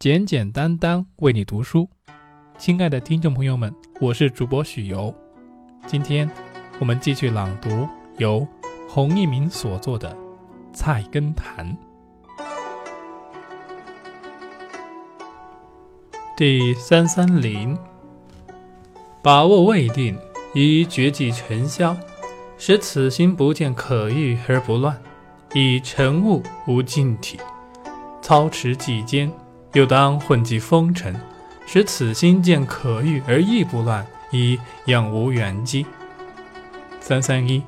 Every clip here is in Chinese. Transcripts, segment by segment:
简简单单为你读书，亲爱的听众朋友们，我是主播许由。今天我们继续朗读由洪一鸣所作的《菜根谭》第三三零。把握未定，以绝迹尘嚣，使此心不见可欲而不乱；以尘物无尽体，操持己间。又当混迹风尘，使此心见可遇而亦不乱，以养无远机。三三一，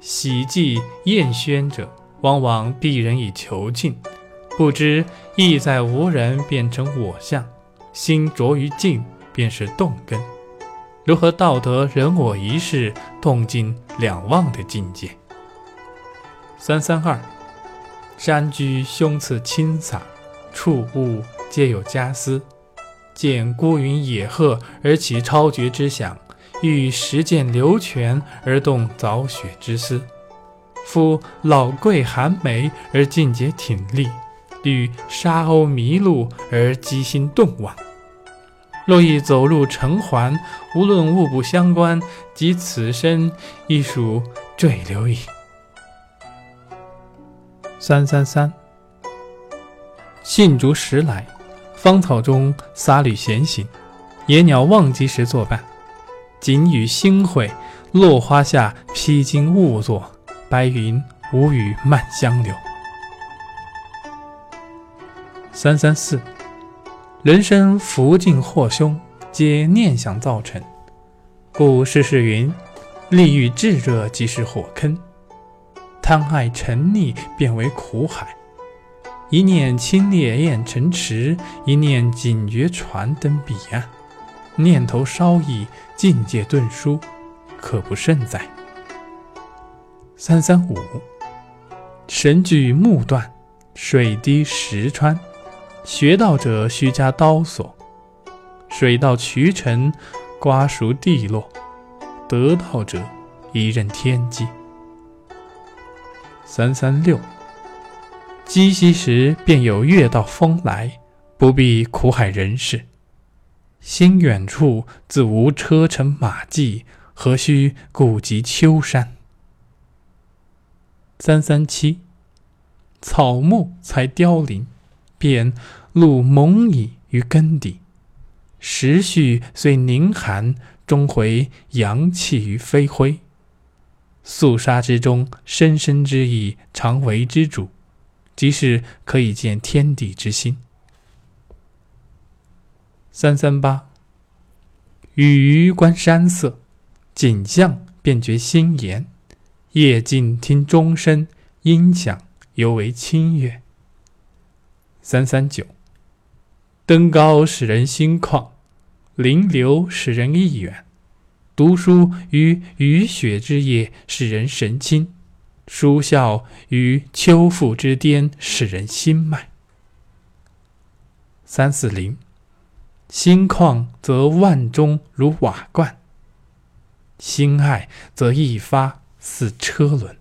喜忌厌喧者，往往避人以求静，不知意在无人变成我相，心着于静便是动根。如何道得人我一事动静两忘的境界？三三二，山居胸次清洒。触物皆有家私，见孤云野鹤而起超绝之想，遇时见流泉而动凿雪之思。夫老贵寒梅而尽节挺立，遇沙鸥迷路而机心动望。若亦走入城环，无论物不相关，及此身亦属坠流矣。三三三。信竹时来，芳草中撒缕闲行；野鸟忘机时作伴。锦雨星会，落花下披巾雾作，白云无语慢相留。三三四，人生福尽祸凶，皆念想造成。故世事云：利欲炙热即是火坑，贪爱沉溺变为苦海。一念清冽雁成池，一念警觉船登彼岸。念头稍逸，境界顿殊，可不胜哉？三三五，神锯木断，水滴石穿。学道者须加刀索，水到渠成，瓜熟蒂落；得道者一任天机。三三六。积息时便有月到风来，不必苦海人世。心远处自无车尘马迹，何须顾及秋山？三三七，草木才凋零，便露蒙矣于根底；时序虽凝寒，终回阳气于飞灰。肃杀之中，深深之意，常为之主。即是可以见天地之心。三三八，雨余观山色，景象便觉心妍；夜静听钟声，音响犹为清悦。三三九，登高使人心旷，临流使人意远。读书于雨雪之夜，使人神清。书笑于秋复之巅，使人心脉。三四零，心旷则万钟如瓦罐；心爱则一发似车轮。